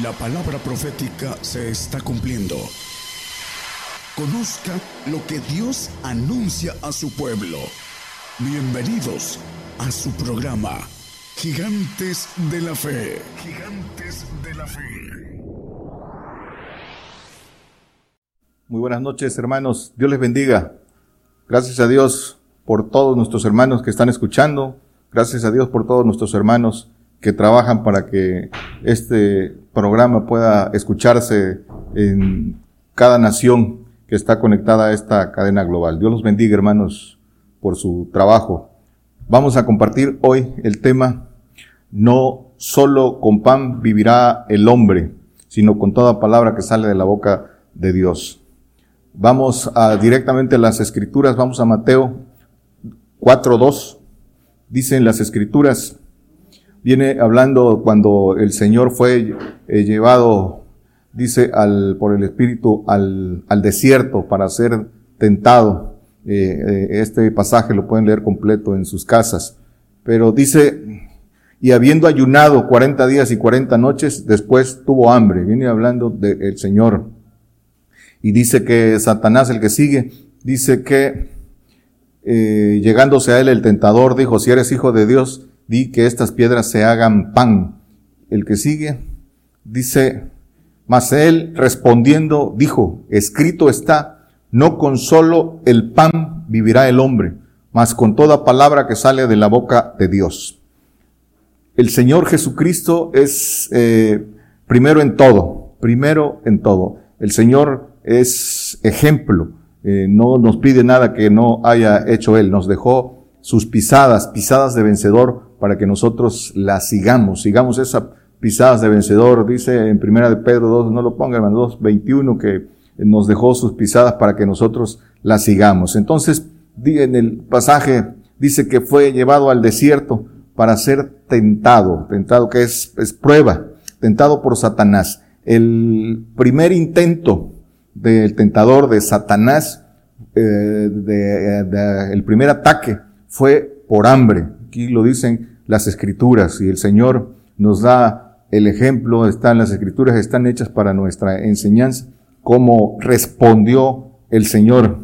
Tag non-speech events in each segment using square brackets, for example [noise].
La palabra profética se está cumpliendo. Conozca lo que Dios anuncia a su pueblo. Bienvenidos a su programa, Gigantes de la Fe. Gigantes de la Fe. Muy buenas noches, hermanos. Dios les bendiga. Gracias a Dios por todos nuestros hermanos que están escuchando. Gracias a Dios por todos nuestros hermanos que trabajan para que este programa pueda escucharse en cada nación que está conectada a esta cadena global. Dios los bendiga, hermanos, por su trabajo. Vamos a compartir hoy el tema, no solo con pan vivirá el hombre, sino con toda palabra que sale de la boca de Dios. Vamos a directamente a las escrituras, vamos a Mateo 4.2. Dicen las escrituras, viene hablando cuando el Señor fue eh, llevado, dice, al, por el Espíritu al, al desierto para ser tentado. Eh, eh, este pasaje lo pueden leer completo en sus casas. Pero dice, y habiendo ayunado 40 días y 40 noches, después tuvo hambre. Viene hablando del Señor. Y dice que Satanás, el que sigue, dice que llegándose a él el tentador, dijo, si eres hijo de Dios, di que estas piedras se hagan pan. El que sigue dice, mas él respondiendo dijo, escrito está, no con solo el pan vivirá el hombre, mas con toda palabra que sale de la boca de Dios. El Señor Jesucristo es eh, primero en todo, primero en todo. El Señor es ejemplo eh, no nos pide nada que no haya hecho Él, nos dejó sus pisadas, pisadas de vencedor, para que nosotros las sigamos, sigamos esas pisadas de vencedor, dice en primera de Pedro 2, no lo ponga hermano, 2, 21, que nos dejó sus pisadas para que nosotros las sigamos. Entonces, en el pasaje dice que fue llevado al desierto para ser tentado, tentado que es, prueba, tentado por Satanás. El primer intento del tentador de Satanás, eh, de, el primer ataque fue por hambre. Aquí lo dicen las escrituras y el Señor nos da el ejemplo, están las escrituras, están hechas para nuestra enseñanza, cómo respondió el Señor.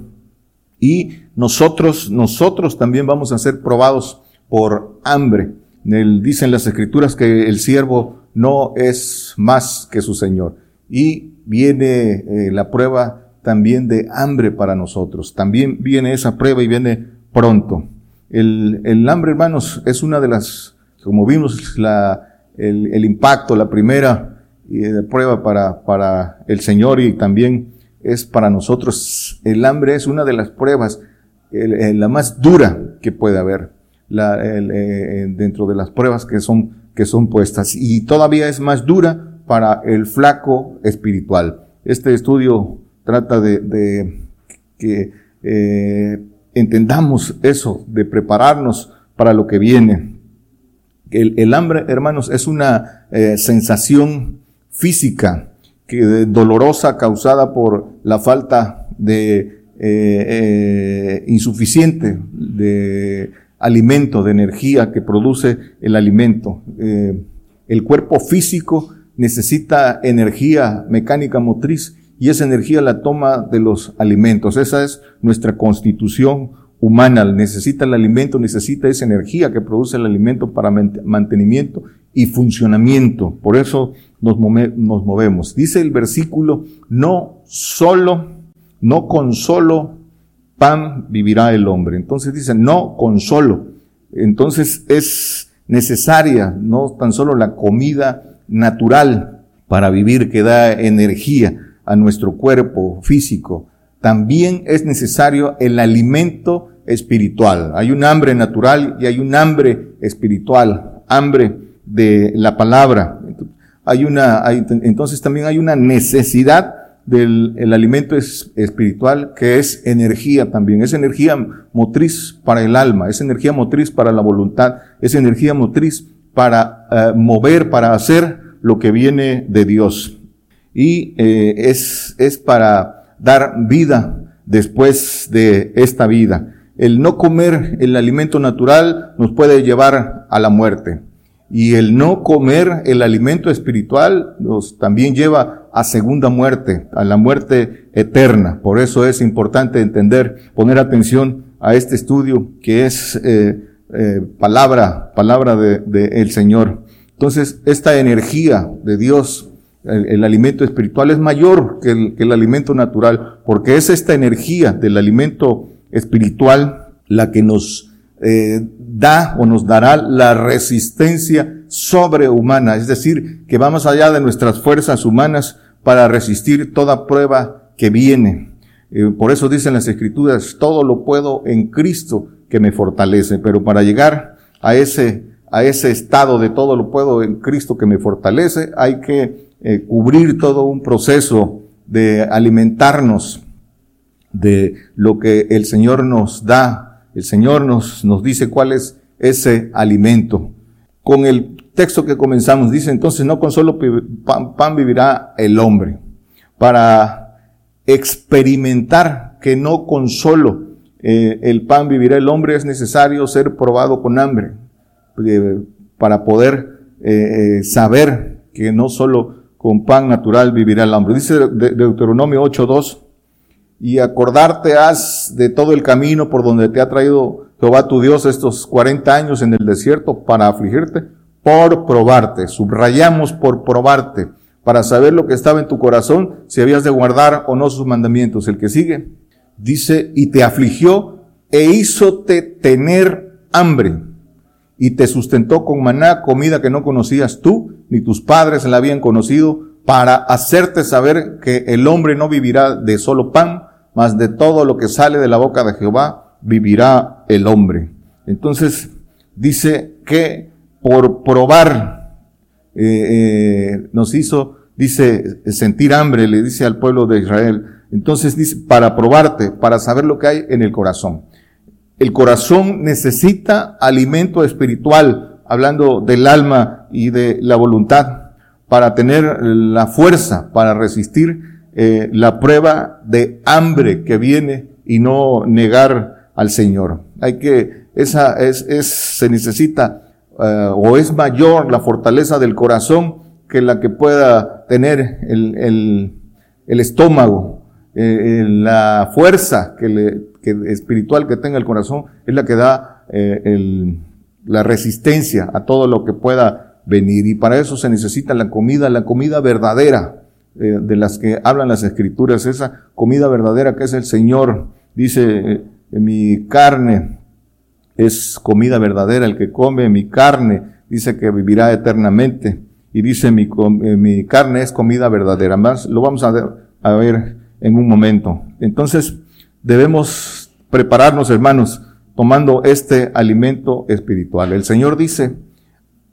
Y nosotros, nosotros también vamos a ser probados por hambre. dicen las escrituras que el siervo no es más que su Señor. Y viene eh, la prueba también de hambre para nosotros. También viene esa prueba y viene pronto. El, el hambre, hermanos, es una de las, como vimos, la, el, el impacto, la primera eh, prueba para, para el Señor y también es para nosotros. El hambre es una de las pruebas, la más dura que puede haber la, eh, dentro de las pruebas que son, que son puestas. Y todavía es más dura para el flaco espiritual. Este estudio trata de, que eh, entendamos eso, de prepararnos para lo que viene. El, hambre, hermanos, es una eh, sensación física que dolorosa causada por la falta de eh, insuficiente de alimento, de energía que produce el alimento. el cuerpo físico necesita energía mecánica motriz y esa energía la toma de los alimentos. Esa es nuestra constitución humana. Necesita el alimento, necesita esa energía que produce el alimento para mantenimiento y funcionamiento. Por eso nos, movemos. Dice el versículo, no solo, no con solo pan vivirá el hombre. Entonces dice, no con solo. Entonces es necesaria no tan solo la comida natural para vivir que da energía a nuestro cuerpo físico, también es necesario el alimento espiritual. Hay un hambre natural y hay un hambre espiritual, hambre de la palabra. Hay una, entonces también hay una necesidad del el alimento espiritual que es energía también, es energía motriz para el alma, es energía motriz para la voluntad, es energía motriz para eh, mover, para hacer lo que viene de Dios. Y eh, es, es para dar vida después de esta vida. El no comer el alimento natural nos puede llevar a la muerte. Y el no comer el alimento espiritual nos también lleva a segunda muerte, a la muerte eterna. Por eso es importante entender, poner atención a este estudio que es eh, eh, palabra, palabra de, de, el Señor. Entonces, esta energía de Dios, el, alimento espiritual es mayor que el, que el alimento natural, porque es esta energía del alimento espiritual la que nos eh, da o nos dará la resistencia sobrehumana, es decir, que vamos allá de nuestras fuerzas humanas para resistir toda prueba que viene. Eh, por eso dicen las escrituras, todo lo puedo en Cristo que me fortalece, pero para llegar a ese, a ese estado de todo lo puedo en Cristo que me fortalece, hay que eh, cubrir todo un proceso de alimentarnos de lo que el Señor nos da. El Señor nos, nos dice cuál es ese alimento. Con el texto que comenzamos dice entonces no con solo pan, vivirá el hombre. Para experimentar que no con solo eh, el pan vivirá el hombre es necesario ser probado con hambre eh, para poder saber que no solo con pan natural vivirá el hombre. Dice Deuteronomio 8.2 y acordarte has de todo el camino por donde te ha traído Jehová tu Dios estos 40 años en el desierto para afligirte, por probarte. Subrayamos por probarte, para saber lo que estaba en tu corazón, si habías de guardar o no sus mandamientos. El que sigue dice, y te afligió e hízote tener hambre y te sustentó con maná, comida que no conocías tú, ni tus padres la habían conocido, para hacerte saber que el hombre no vivirá de solo pan, mas de todo lo que sale de la boca de Jehová vivirá el hombre. Entonces dice que por probar eh, eh, nos hizo, dice, sentir hambre, le dice al pueblo de Israel. Entonces dice, para probarte, para saber lo que hay en el corazón. El corazón necesita alimento espiritual, hablando del alma y de la voluntad, para tener la fuerza para resistir eh, la prueba de hambre que viene y no negar al Señor. Hay que, esa es, es se necesita uh, o es mayor la fortaleza del corazón que la que pueda tener el, el, el estómago. Eh, la fuerza que espiritual que tenga el corazón es la que da eh, la resistencia a todo lo que pueda venir. Y para eso se necesita la comida, la comida verdadera eh, de las que hablan las escrituras, esa comida verdadera que es el Señor. Dice, eh, mi carne es comida verdadera, el que come mi carne dice que vivirá eternamente. Y dice, mi, eh, carne es comida verdadera. Más lo vamos a a ver en un momento. Entonces, debemos prepararnos, hermanos, tomando este alimento espiritual. El Señor dice,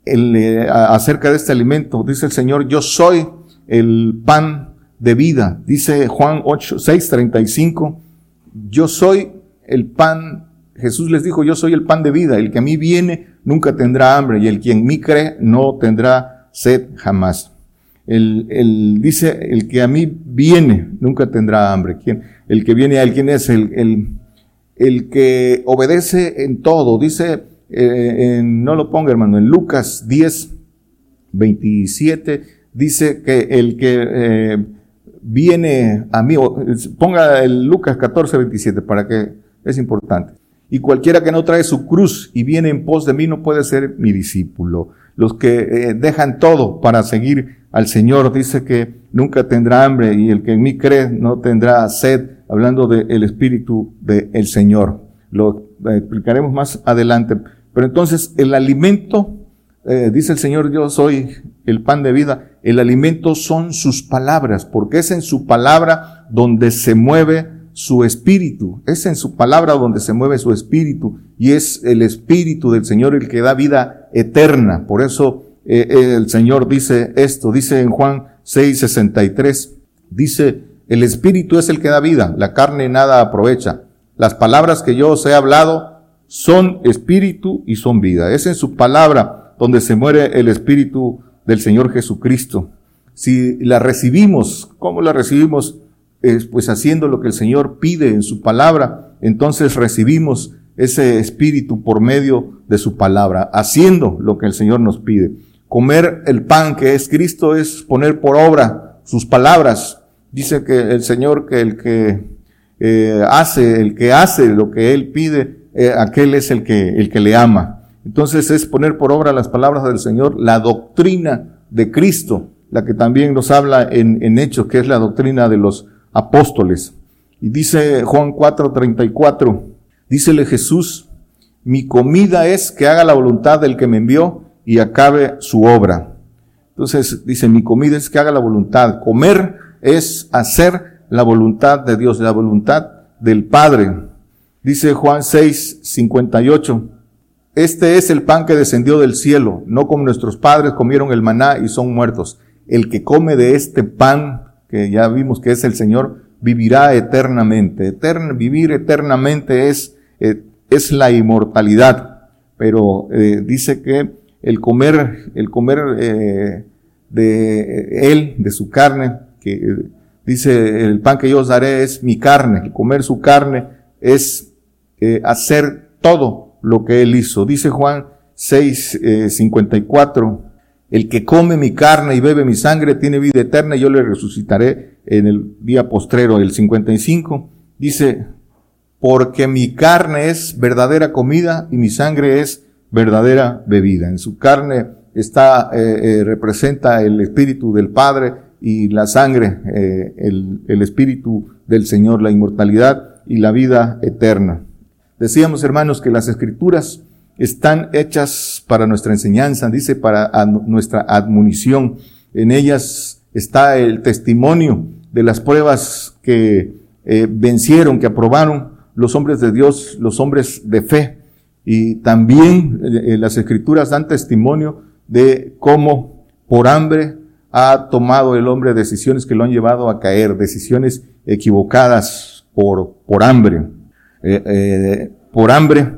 el, acerca de este alimento, dice el Señor, yo soy el pan de vida. Dice Juan 8, 6, 35, yo soy el pan, Jesús les dijo, yo soy el pan de vida, el que a mí viene nunca tendrá hambre y el que en mí cree no tendrá sed jamás. El, el, dice, el que a mí viene nunca tendrá hambre. ¿Quién? El que viene a él, ¿quién es? El, el, el que obedece en todo. Dice, eh, en, no lo ponga hermano, en Lucas 10, 27, dice que el que eh, viene a mí, ponga el Lucas 14, 27 para que es importante. Y cualquiera que no trae su cruz y viene en pos de mí no puede ser mi discípulo. Los que eh, dejan todo para seguir al Señor dice que nunca tendrá hambre y el que en mí cree no tendrá sed, hablando del Espíritu del Señor. Lo explicaremos más adelante. Pero entonces el alimento eh, dice el Señor, yo soy el pan de vida, el alimento son sus palabras, porque es en su palabra donde se mueve su espíritu, es en su palabra donde se mueve su espíritu, y es el espíritu del Señor el que da vida eterna. Por eso eh, el Señor dice esto, dice en Juan 6, 63, dice, el espíritu es el que da vida, la carne nada aprovecha. Las palabras que yo os he hablado son espíritu y son vida. Es en su palabra donde se muere el Espíritu del Señor Jesucristo. Si la recibimos, ¿cómo la recibimos? pues haciendo lo que el Señor pide en su palabra, entonces recibimos ese espíritu por medio de su palabra, haciendo lo que el Señor nos pide. Comer el pan que es Cristo es poner por obra sus palabras. Dice que el Señor que el que eh, hace, el que hace lo que Él pide, eh, aquel es el que, el que le ama. Entonces es poner por obra las palabras del Señor, la doctrina de Cristo, la que también nos habla en, en Hechos, que es la doctrina de los apóstoles. Y dice Juan 4:34, dícele Jesús, mi comida es que haga la voluntad del que me envió y acabe su obra. Entonces dice, mi comida es que haga la voluntad. Comer es hacer la voluntad de Dios, la voluntad del Padre. Dice Juan 6, 58. Este es el pan que descendió del cielo, no como nuestros padres comieron el maná y son muertos. El que come de este pan, que ya vimos que es el Señor, vivirá eternamente. vivir eternamente es, eh, es la inmortalidad. Pero eh, dice que el comer, el comer eh, de él, de su carne, que dice el pan que yo os daré es mi carne, el comer su carne es hacer todo lo que él hizo. Dice Juan 6, 54, el que come mi carne y bebe mi sangre tiene vida eterna y yo le resucitaré en el día postrero. El 55 dice, porque mi carne es verdadera comida y mi sangre es verdadera bebida. En su carne está, eh, eh, representa el espíritu del Padre y la sangre, eh, el, espíritu del Señor, la inmortalidad y la vida eterna. Decíamos, hermanos, que las escrituras están hechas para nuestra enseñanza, dice, para nuestra admonición. En ellas está el testimonio de las pruebas que vencieron, que aprobaron los hombres de Dios, los hombres de fe. Y también eh, eh, las escrituras dan testimonio de cómo por hambre ha tomado el hombre decisiones que lo han llevado a caer, decisiones equivocadas por, por hambre. Eh, por hambre,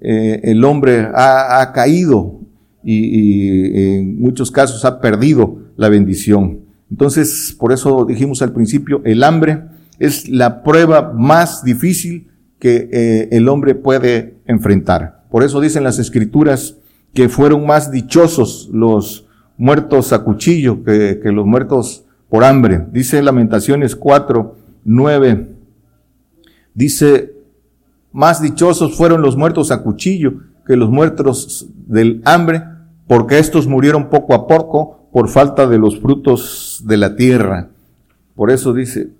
el hombre ha, caído y, en muchos casos ha perdido la bendición. Entonces, por eso dijimos al principio, el hambre es la prueba más difícil que el hombre puede enfrentar. Por eso dicen las escrituras que fueron más dichosos los muertos a cuchillo que, que los muertos por hambre. Dice Lamentaciones 4, 9, dice, más dichosos fueron los muertos a cuchillo que los muertos del hambre, porque estos murieron poco a poco por falta de los frutos de la tierra. Por eso dice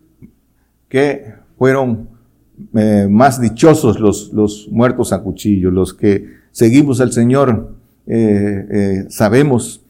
que fueron eh, más dichosos los, los muertos a cuchillo, los que seguimos al Señor, eh, eh, sabemos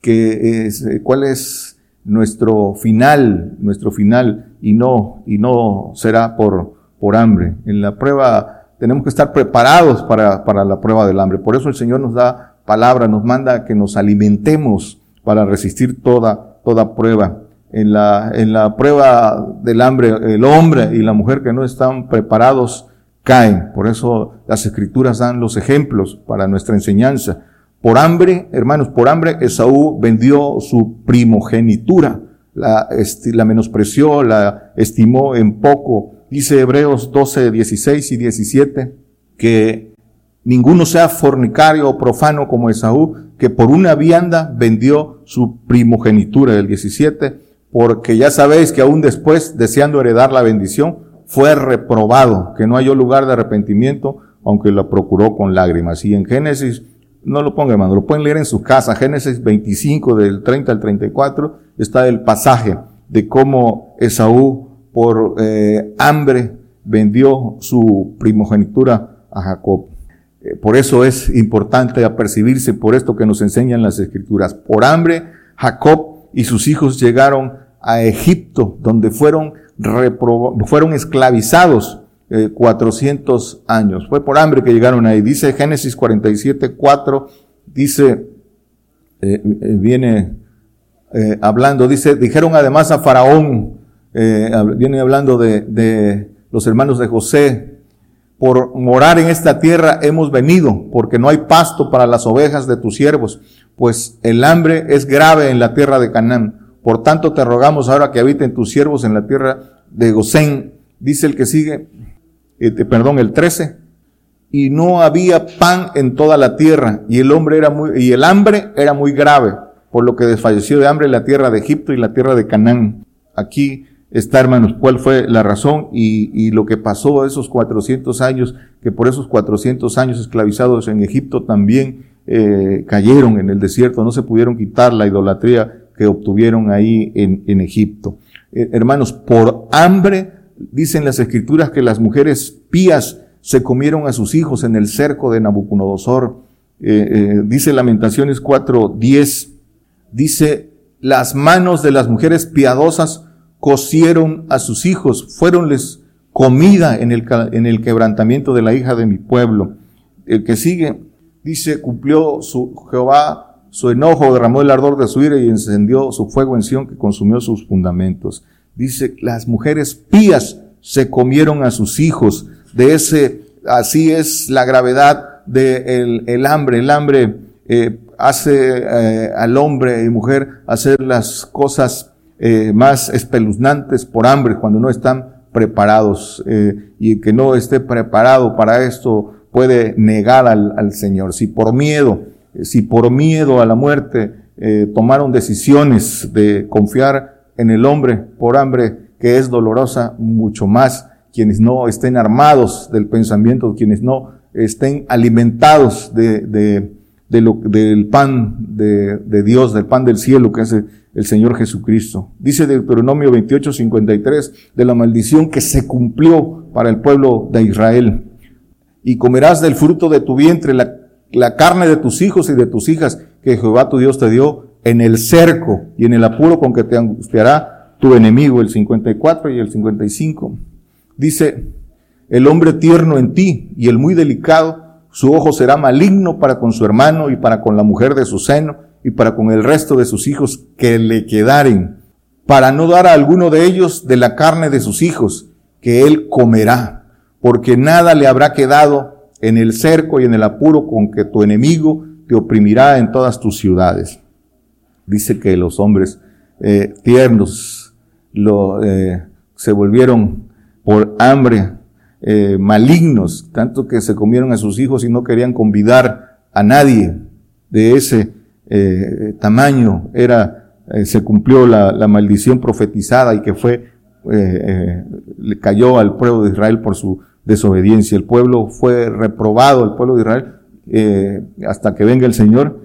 que es, cuál es nuestro final, nuestro final, y no, y no será por, por hambre. En la prueba tenemos que estar preparados para, para la prueba del hambre. Por eso el Señor nos da palabra, nos manda que nos alimentemos para resistir toda, toda prueba. En la, en la prueba del hambre, el hombre y la mujer que no están preparados caen. Por eso las escrituras dan los ejemplos para nuestra enseñanza. Por hambre, hermanos, por hambre, Esaú vendió su primogenitura. La, la menospreció, la estimó en poco Dice Hebreos 12, 16 y 17 que ninguno sea fornicario o profano como Esaú, que por una vianda vendió su primogenitura, el 17, porque ya sabéis que aún después, deseando heredar la bendición, fue reprobado, que no halló lugar de arrepentimiento, aunque lo procuró con lágrimas. Y en Génesis, no lo ponga hermano, lo pueden leer en su casa, Génesis 25 del 30 al 34, está el pasaje de cómo Esaú por eh, hambre vendió su primogenitura a Jacob. Eh, por eso es importante apercibirse por esto que nos enseñan las escrituras. Por hambre, Jacob y sus hijos llegaron a Egipto, donde fueron, fueron esclavizados 400 eh, años. Fue por hambre que llegaron ahí. Dice Génesis 47, 4, dice, viene hablando, dice, dijeron además a Faraón, eh, viene hablando de, de los hermanos de José, por morar en esta tierra hemos venido, porque no hay pasto para las ovejas de tus siervos, pues el hambre es grave en la tierra de Canaán. Por tanto te rogamos ahora que habiten tus siervos en la tierra de Gosén. Dice el que sigue, eh, perdón, el 13, y no había pan en toda la tierra y el hombre era muy, y el hambre era muy grave, por lo que desfalleció de hambre la tierra de Egipto y la tierra de Canaán. Aquí está, hermanos, cuál fue la razón y, y lo que pasó esos 400 años, que por esos 400 años esclavizados en Egipto también eh, cayeron en el desierto, no se pudieron quitar la idolatría que obtuvieron ahí en, en Egipto. Eh, hermanos, por hambre, dicen las escrituras que las mujeres pías se comieron a sus hijos en el cerco de Nabucodonosor. Eh, eh, dice Lamentaciones 4:10, dice, las manos de las mujeres piadosas cosieron a sus hijos, fueronles comida en el, en el quebrantamiento de la hija de mi pueblo. El que sigue, dice, cumplió su Jehová su enojo, derramó el ardor de su ira y encendió su fuego en Sion que consumió sus fundamentos. Dice, las mujeres pías se comieron a sus hijos, de ese, así es la gravedad del de el hambre. El hambre eh, hace eh, al hombre y mujer hacer las cosas eh, más espeluznantes por hambre cuando no están preparados y que no esté preparado para esto puede negar al, al Señor. Si por miedo, si por miedo a la muerte tomaron decisiones de confiar en el hombre por hambre que es dolorosa, mucho más quienes no estén armados del pensamiento, quienes no estén alimentados de, de, de lo, del pan de, de, Dios, del pan del cielo que es el, Señor Jesucristo. Dice Deuteronomio 28, 53, de la maldición que se cumplió para el pueblo de Israel. Y comerás del fruto de tu vientre la, carne de tus hijos y de tus hijas que Jehová tu Dios te dio en el cerco y en el apuro con que te angustiará tu enemigo, el 54 y el 55. Dice, el hombre tierno en ti y el muy delicado, su ojo será maligno para con su hermano y para con la mujer de su seno y para con el resto de sus hijos que le quedaren, para no dar a alguno de ellos de la carne de sus hijos, que él comerá, porque nada le habrá quedado en el cerco y en el apuro con que tu enemigo te oprimirá en todas tus ciudades. Dice que los hombres eh, tiernos lo, eh, se volvieron por hambre, eh, malignos, tanto que se comieron a sus hijos y no querían convidar a nadie de ese eh, tamaño. Era, eh, se cumplió la, la, maldición profetizada y que fue, le cayó al pueblo de Israel por su desobediencia. El pueblo fue reprobado, el pueblo de Israel, hasta que venga el Señor,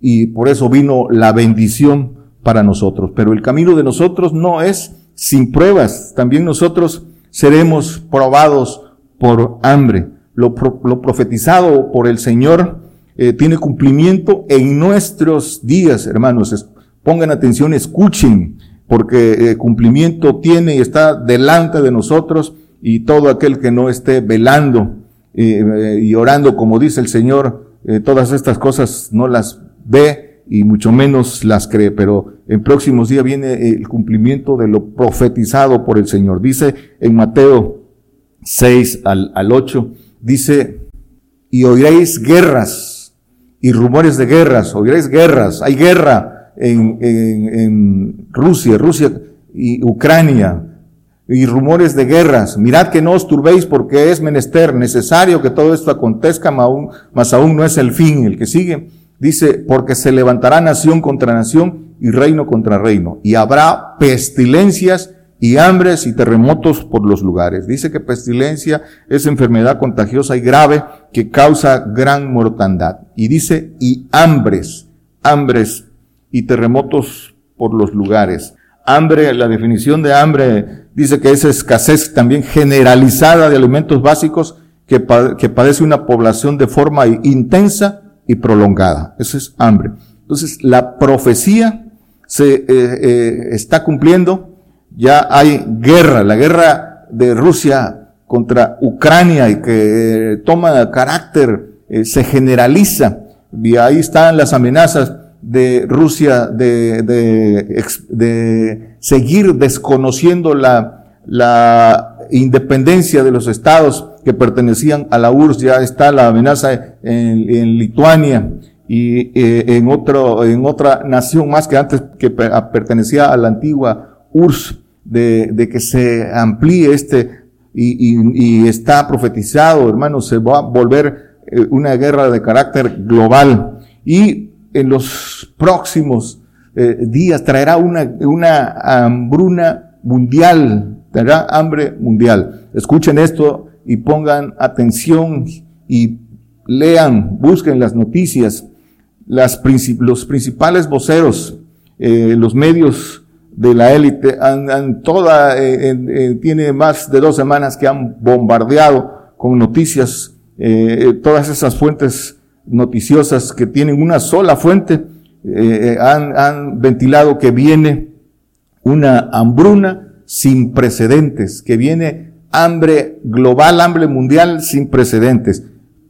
y por eso vino la bendición para nosotros. Pero el camino de nosotros no es sin pruebas. También nosotros seremos probados por hambre. Lo, lo profetizado por el Señor eh, tiene cumplimiento en nuestros días, hermanos. pongan atención, escuchen, porque eh, cumplimiento tiene y está delante de nosotros y todo aquel que no esté velando eh, y orando, como dice el Señor, todas estas cosas no las ve y mucho menos las cree, pero en próximos días viene el cumplimiento de lo profetizado por el Señor. Dice en Mateo 6 al, al 8, dice, y oiréis guerras y rumores de guerras, oiréis guerras, hay guerra en, en Rusia, Rusia y Ucrania, y rumores de guerras. Mirad que no os turbéis porque es menester necesario que todo esto acontezca, aún, mas aún no es el fin. El que sigue dice, porque se levantará nación contra nación y reino contra reino, y habrá pestilencias y hambres y terremotos por los lugares. Dice que pestilencia es enfermedad contagiosa y grave que causa gran mortandad. Y dice, y hambres, hambres y terremotos por los lugares. Hambre, la definición de hambre dice que es escasez también generalizada de alimentos básicos que, que padece una población de forma intensa y prolongada. Eso es hambre. Entonces, la profecía se eh, eh, está cumpliendo, ya hay guerra, la guerra de Rusia contra Ucrania y que eh, toma carácter, se generaliza, y ahí están las amenazas de Rusia de, de, de seguir desconociendo la, la independencia de los estados que pertenecían a la URSS, ya está la amenaza en, en Lituania, y eh, en otro, en otra nación más que antes que pertenecía a la antigua URSS, de, de que se amplíe este y, está profetizado, hermanos, se va a volver eh, una guerra de carácter global. Y en los próximos eh, días traerá una, una hambruna mundial, traerá hambre mundial. Escuchen esto y pongan atención y lean, busquen las noticias, las los principales voceros, eh, los medios de la élite, han, toda, eh, tiene más de dos semanas que han bombardeado con noticias, eh, todas esas fuentes noticiosas que tienen una sola fuente, han, han ventilado que viene una hambruna sin precedentes, que viene hambre global, hambre mundial sin precedentes.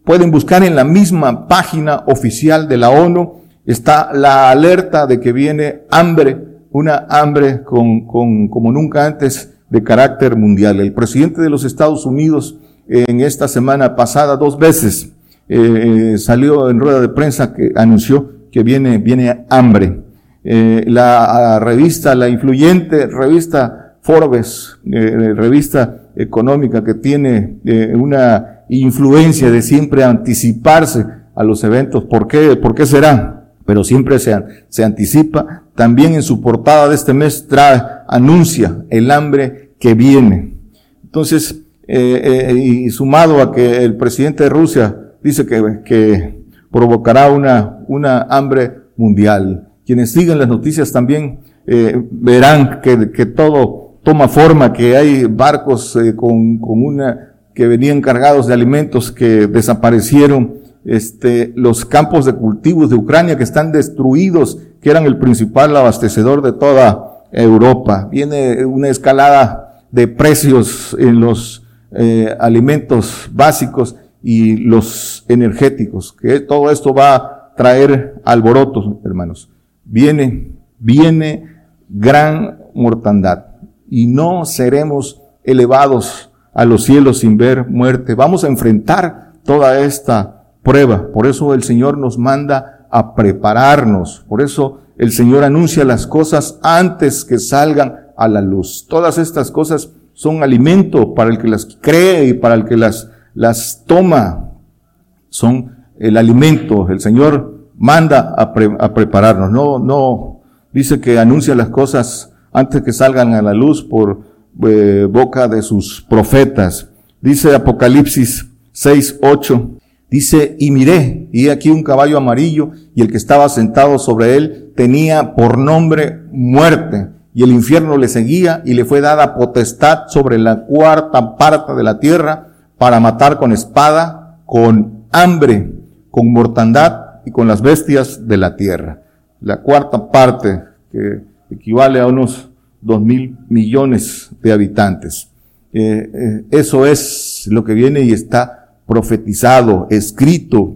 Pueden buscar en la misma página oficial de la ONU, está la alerta de que viene hambre una hambre con, con, como nunca antes de carácter mundial. El presidente de los Estados Unidos en esta semana pasada dos veces eh, salió en rueda de prensa que anunció que viene, viene hambre. Eh, la revista, la influyente revista Forbes, eh, revista económica que tiene eh, una influencia de siempre anticiparse a los eventos. ¿Por qué? ¿Por qué será? pero siempre se, se anticipa. También en su portada de este mes trae, anuncia el hambre que viene. Entonces, eh, eh, y sumado a que el presidente de Rusia dice que, que provocará una, una hambre mundial. Quienes siguen las noticias también eh, verán que, que, todo toma forma, que hay barcos con, con una, que venían cargados de alimentos que desaparecieron este, los campos de cultivos de Ucrania que están destruidos, que eran el principal abastecedor de toda Europa. Viene una escalada de precios en los eh, alimentos básicos y los energéticos, que todo esto va a traer alborotos, hermanos. Viene, viene gran mortandad y no seremos elevados a los cielos sin ver muerte. Vamos a enfrentar toda esta prueba. Por eso el Señor nos manda a prepararnos. Por eso el Señor anuncia las cosas antes que salgan a la luz. Todas estas cosas son alimento para el que las cree y para el que las, las toma. Son el alimento. El Señor manda a, prepararnos. No, no, dice que anuncia las cosas antes que salgan a la luz por eh, boca de sus profetas. Dice Apocalipsis 6, 8, Dice, y miré, y aquí un caballo amarillo, y el que estaba sentado sobre él tenía por nombre muerte, y el infierno le seguía, y le fue dada potestad sobre la cuarta parte de la tierra, para matar con espada, con hambre, con mortandad y con las bestias de la tierra. La cuarta parte, que equivale a unos dos mil millones de habitantes. Eh, eh, eso es lo que viene y está profetizado, escrito,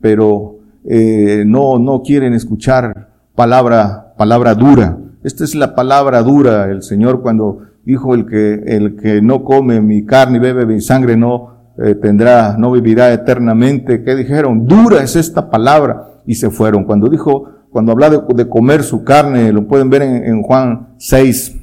pero eh, no, no quieren escuchar palabra, palabra dura. Esta es la palabra dura. El Señor cuando dijo el que, el que no come mi carne y bebe mi sangre no eh, tendrá, no vivirá eternamente. ¿Qué dijeron? Dura es esta palabra. Y se fueron. Cuando dijo, cuando habla de, comer su carne, lo pueden ver en, Juan 6,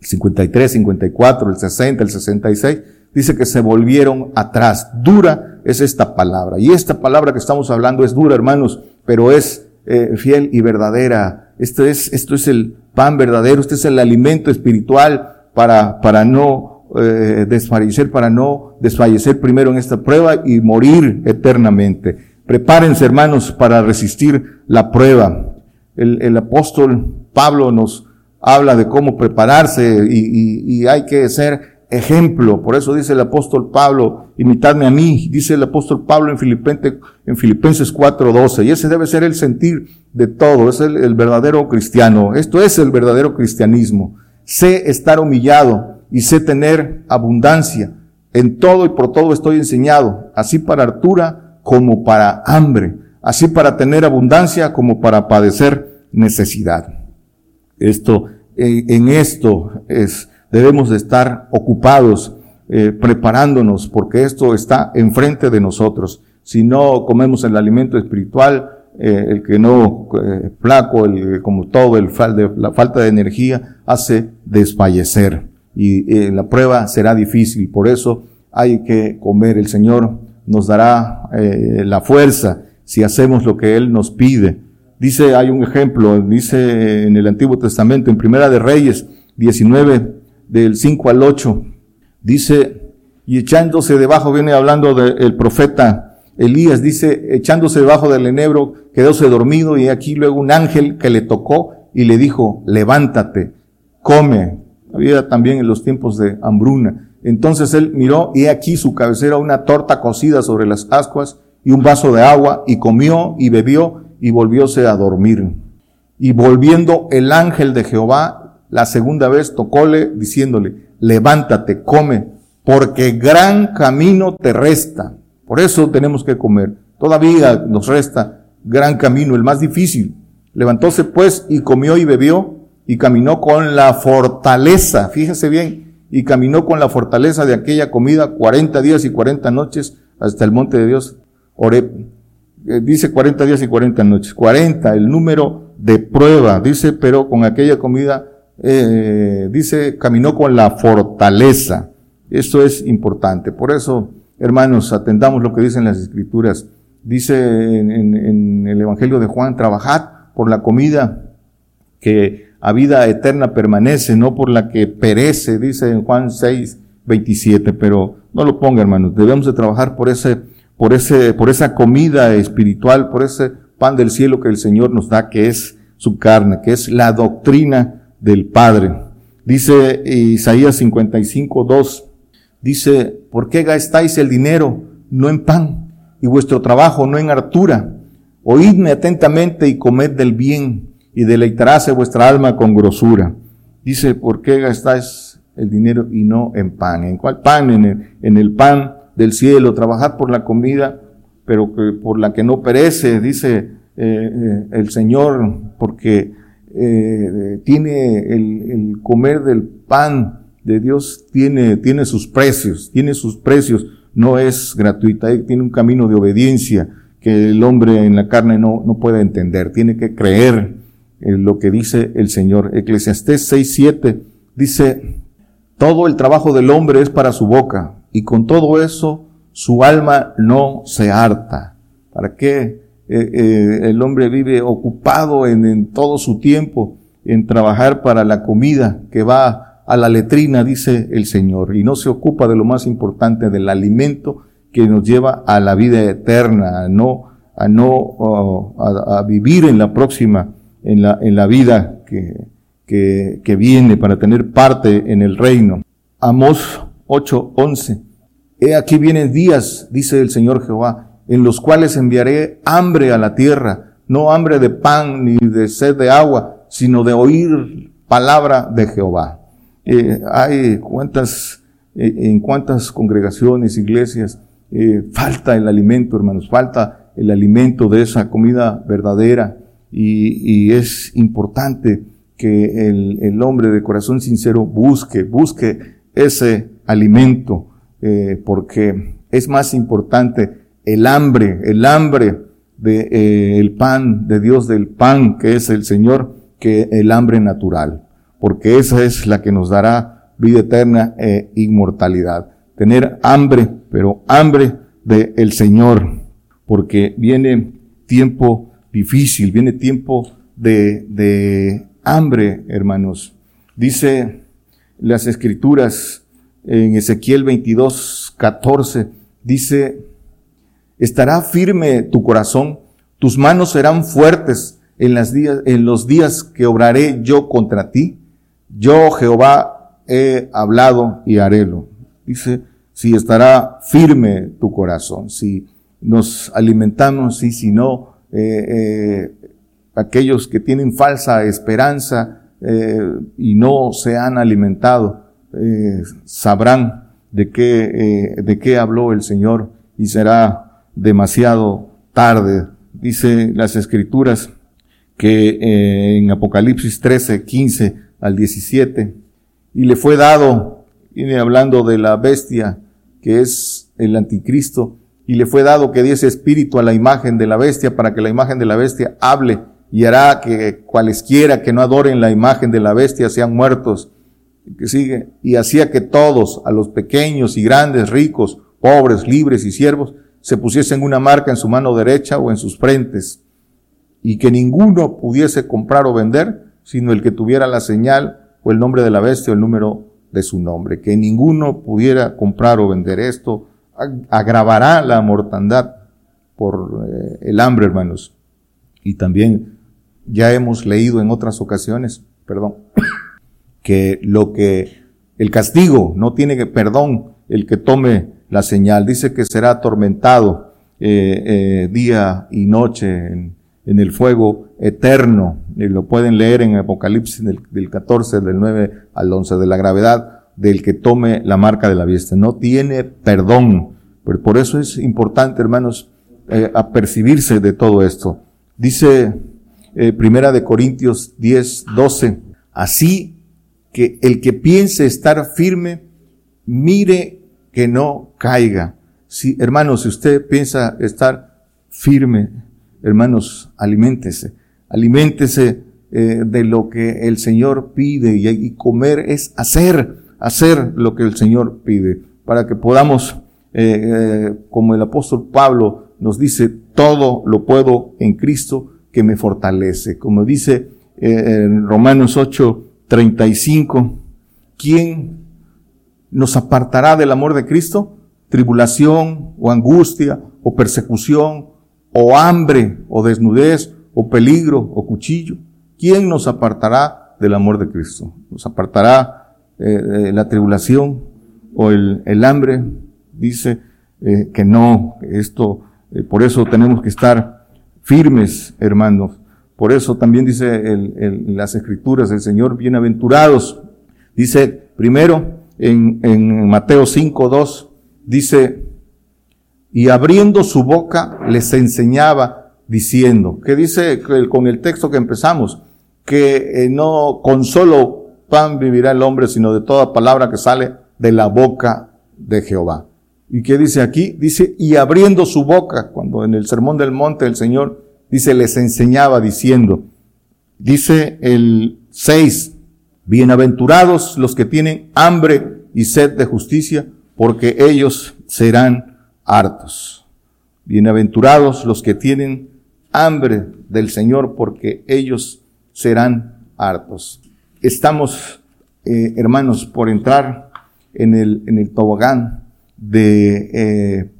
53, 54, el 60, el 66 dice que se volvieron atrás. Dura es esta palabra. Y esta palabra que estamos hablando es dura, hermanos, pero es eh, fiel y verdadera. Esto es, esto es el pan verdadero, este es el alimento espiritual para, para no eh, desfallecer, para no desfallecer primero en esta prueba y morir eternamente. Prepárense, hermanos, para resistir la prueba. El, el apóstol Pablo nos habla de cómo prepararse y, y, y hay que ser ejemplo. Por eso dice el apóstol Pablo, imitadme a mí, dice el apóstol Pablo en Filipenses, en Filipenses 4:12. Y ese debe ser el sentir de todo, es el, el verdadero cristiano. Esto es el verdadero cristianismo. Sé estar humillado y sé tener abundancia. En todo y por todo estoy enseñado, así para hartura como para hambre, así para tener abundancia como para padecer necesidad. Esto, en esto es, debemos de estar ocupados, eh, preparándonos, porque esto está enfrente de nosotros. Si no comemos el alimento espiritual, eh, el que no eh, flaco, el, como todo, el, la falta de energía hace desfallecer. y eh, la prueba será difícil. Por eso hay que comer. El Señor nos dará eh, la fuerza si hacemos lo que Él nos pide. Dice, hay un ejemplo, dice en el Antiguo Testamento, en Primera de Reyes 19, del 5 al 8, dice, y echándose debajo, viene hablando del profeta Elías, dice, echándose debajo del enebro, quedóse dormido y aquí luego un ángel que le tocó y le dijo, levántate, come. Había también en los tiempos de hambruna. Entonces él miró y aquí su cabecera una torta cocida sobre las ascuas y un vaso de agua y comió y bebió y volvióse a dormir. Y volviendo el ángel de Jehová la segunda vez tocóle diciéndole, levántate, come, porque gran camino te resta. Por eso tenemos que comer. Todavía nos resta gran camino, el más difícil. Levantóse pues y comió y bebió y caminó con la fortaleza, fíjese bien, y caminó con la fortaleza de aquella comida 40 días y 40 noches hasta el monte de Dios. Eh, dice 40 días y 40 noches. 40, el número de prueba, dice, pero con aquella comida, eh, dice, caminó con la fortaleza. Esto es importante. Por eso, hermanos, atendamos lo que dicen las escrituras. Dice en, el Evangelio de Juan, trabajad por la comida que a vida eterna permanece, no por la que perece, dice en Juan 6, 27, pero no lo ponga, hermanos. Debemos de trabajar por ese, por ese, por esa comida espiritual, por ese pan del cielo que el Señor nos da, que es su carne, que es la doctrina del Padre. Dice Isaías 55, 2, dice, ¿por qué gastáis el dinero no en pan y vuestro trabajo no en hartura? Oídme atentamente y comed del bien y deleitaráse vuestra alma con grosura. Dice, ¿por qué gastáis el dinero y no en pan? ¿En cuál pan? En el, pan del cielo, trabajar por la comida, pero que, por la que no perece, dice eh, eh, el Señor, porque eh, tiene el, el, comer del pan de Dios, tiene, tiene sus precios, tiene sus precios, no es gratuita, tiene un camino de obediencia que el hombre en la carne no, no puede entender, tiene que creer lo que dice el Señor. Eclesiastés 6.7 dice, todo el trabajo del hombre es para su boca y con todo eso su alma no se harta. ¿Para qué eh, eh, el hombre vive ocupado en, en todo su tiempo en trabajar para la comida que va a la letrina, dice el Señor, y no se ocupa de lo más importante, del alimento que nos lleva a la vida eterna, a no, a no, oh, a vivir en la próxima en la, en la vida que, que, que viene para tener parte en el reino. Amos 8:11. He aquí vienen días, dice el Señor Jehová, en los cuales enviaré hambre a la tierra, no hambre de pan ni de sed de agua, sino de oír palabra de Jehová. Eh, hay cuántas, eh, en cuántas congregaciones, iglesias, eh, falta el alimento, hermanos, falta el alimento de esa comida verdadera, y, es importante que el, hombre de corazón sincero busque, busque ese alimento, eh, porque es más importante el hambre, el hambre de, eh, el pan de Dios, del pan que es el Señor, que el hambre natural, porque esa es la que nos dará vida eterna e inmortalidad. Tener hambre, pero hambre del Señor, porque viene tiempo difícil, viene tiempo de, de hambre, hermanos. Dice las escrituras en Ezequiel 22, 14, dice, estará firme tu corazón, tus manos serán fuertes en, las días, en los días que obraré yo contra ti. Yo, Jehová, he hablado y harélo. Dice, si estará firme tu corazón, si nos alimentamos y si no, eh, eh, aquellos que tienen falsa esperanza eh, y no se han alimentado, sabrán de qué, de qué habló el Señor y será demasiado tarde. Dice las escrituras que en Apocalipsis 13, 15 al 17, y le fue dado, viene hablando de la bestia que es el anticristo, y le fue dado que diese espíritu a la imagen de la bestia para que la imagen de la bestia hable y hará que cualesquiera que no adoren la imagen de la bestia sean muertos. que sigue, y hacía que todos, a los pequeños y grandes, ricos, pobres, libres y siervos, se pusiesen una marca en su mano derecha o en sus frentes, y que ninguno pudiese comprar o vender, sino el que tuviera la señal o el nombre de la bestia o el número de su nombre, que ninguno pudiera comprar o vender esto, agravará la mortandad por eh, el hambre, hermanos. Y también ya hemos leído en otras ocasiones, perdón, [coughs] que lo que el castigo no tiene perdón el que tome la señal. Dice que será atormentado eh, eh, día y noche en, el fuego eterno. Y lo pueden leer en Apocalipsis del, del 14, del 9 al 11, de la gravedad del que tome la marca de la bestia. No tiene perdón. Pero por eso es importante, hermanos, eh, apercibirse de todo esto. Dice eh, Primera de Corintios 10, 12, así que el que piense estar firme, mire que no caiga. Si, hermanos, si usted piensa estar firme, hermanos, aliméntese, aliméntese eh, de lo que el Señor pide y, comer es hacer, hacer lo que el Señor pide, para que podamos, como el apóstol Pablo nos dice, todo lo puedo en Cristo que me fortalece. Como dice eh, en Romanos 8, 35, ¿quién nos apartará del amor de Cristo? Tribulación o angustia o persecución o hambre o desnudez o peligro o cuchillo. ¿Quién nos apartará del amor de Cristo? ¿Nos apartará eh, la tribulación o el, el hambre? Dice eh, que no, esto eh, por eso tenemos que estar firmes, hermanos. Por eso también dice las escrituras del Señor, bienaventurados. Dice primero en, en Mateo 5, 2, dice, y abriendo su boca les enseñaba diciendo, que dice con el texto que empezamos, que eh, no con solo pan vivirá el hombre, sino de toda palabra que sale de la boca de Jehová. ¿Y qué dice aquí? Dice, y abriendo su boca, cuando en el sermón del monte el Señor dice, les enseñaba diciendo, dice el 6, bienaventurados los que tienen hambre y sed de justicia, porque ellos serán hartos. Bienaventurados los que tienen hambre del Señor, porque ellos serán hartos. Estamos, eh, hermanos, por entrar en el, en el tobogán de eh,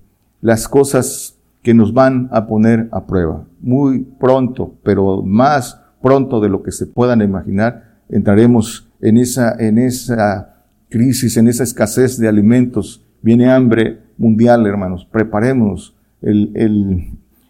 las cosas que nos van a poner a prueba. Muy pronto, pero más pronto de lo que se puedan imaginar, entraremos en esa, en esa crisis, en esa escasez de alimentos. Viene hambre mundial, hermanos. Preparémonos. El, el,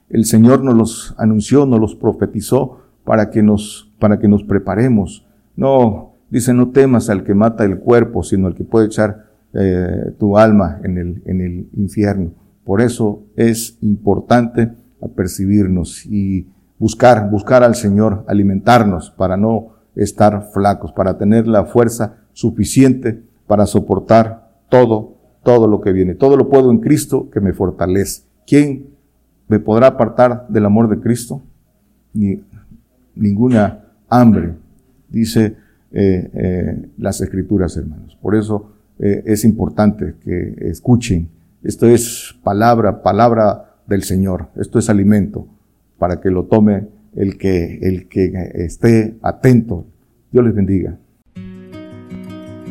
el Señor nos los anunció, nos los profetizó para que nos, para que nos preparemos. No, dice, no temas al que mata el cuerpo, sino al que puede echar eh, tu alma en el, en el infierno. Por eso es importante apercibirnos y buscar, buscar al Señor, alimentarnos para no estar flacos, para tener la fuerza suficiente para soportar todo, todo lo que viene. Todo lo puedo en Cristo que me fortalece. ¿Quién me podrá apartar del amor de Cristo? Ni, ninguna hambre, dice eh, eh, las escrituras, hermanos. Por eso eh, es importante que escuchen. Esto es palabra, palabra del Señor. Esto es alimento para que lo tome el que, el que esté atento. Dios les bendiga.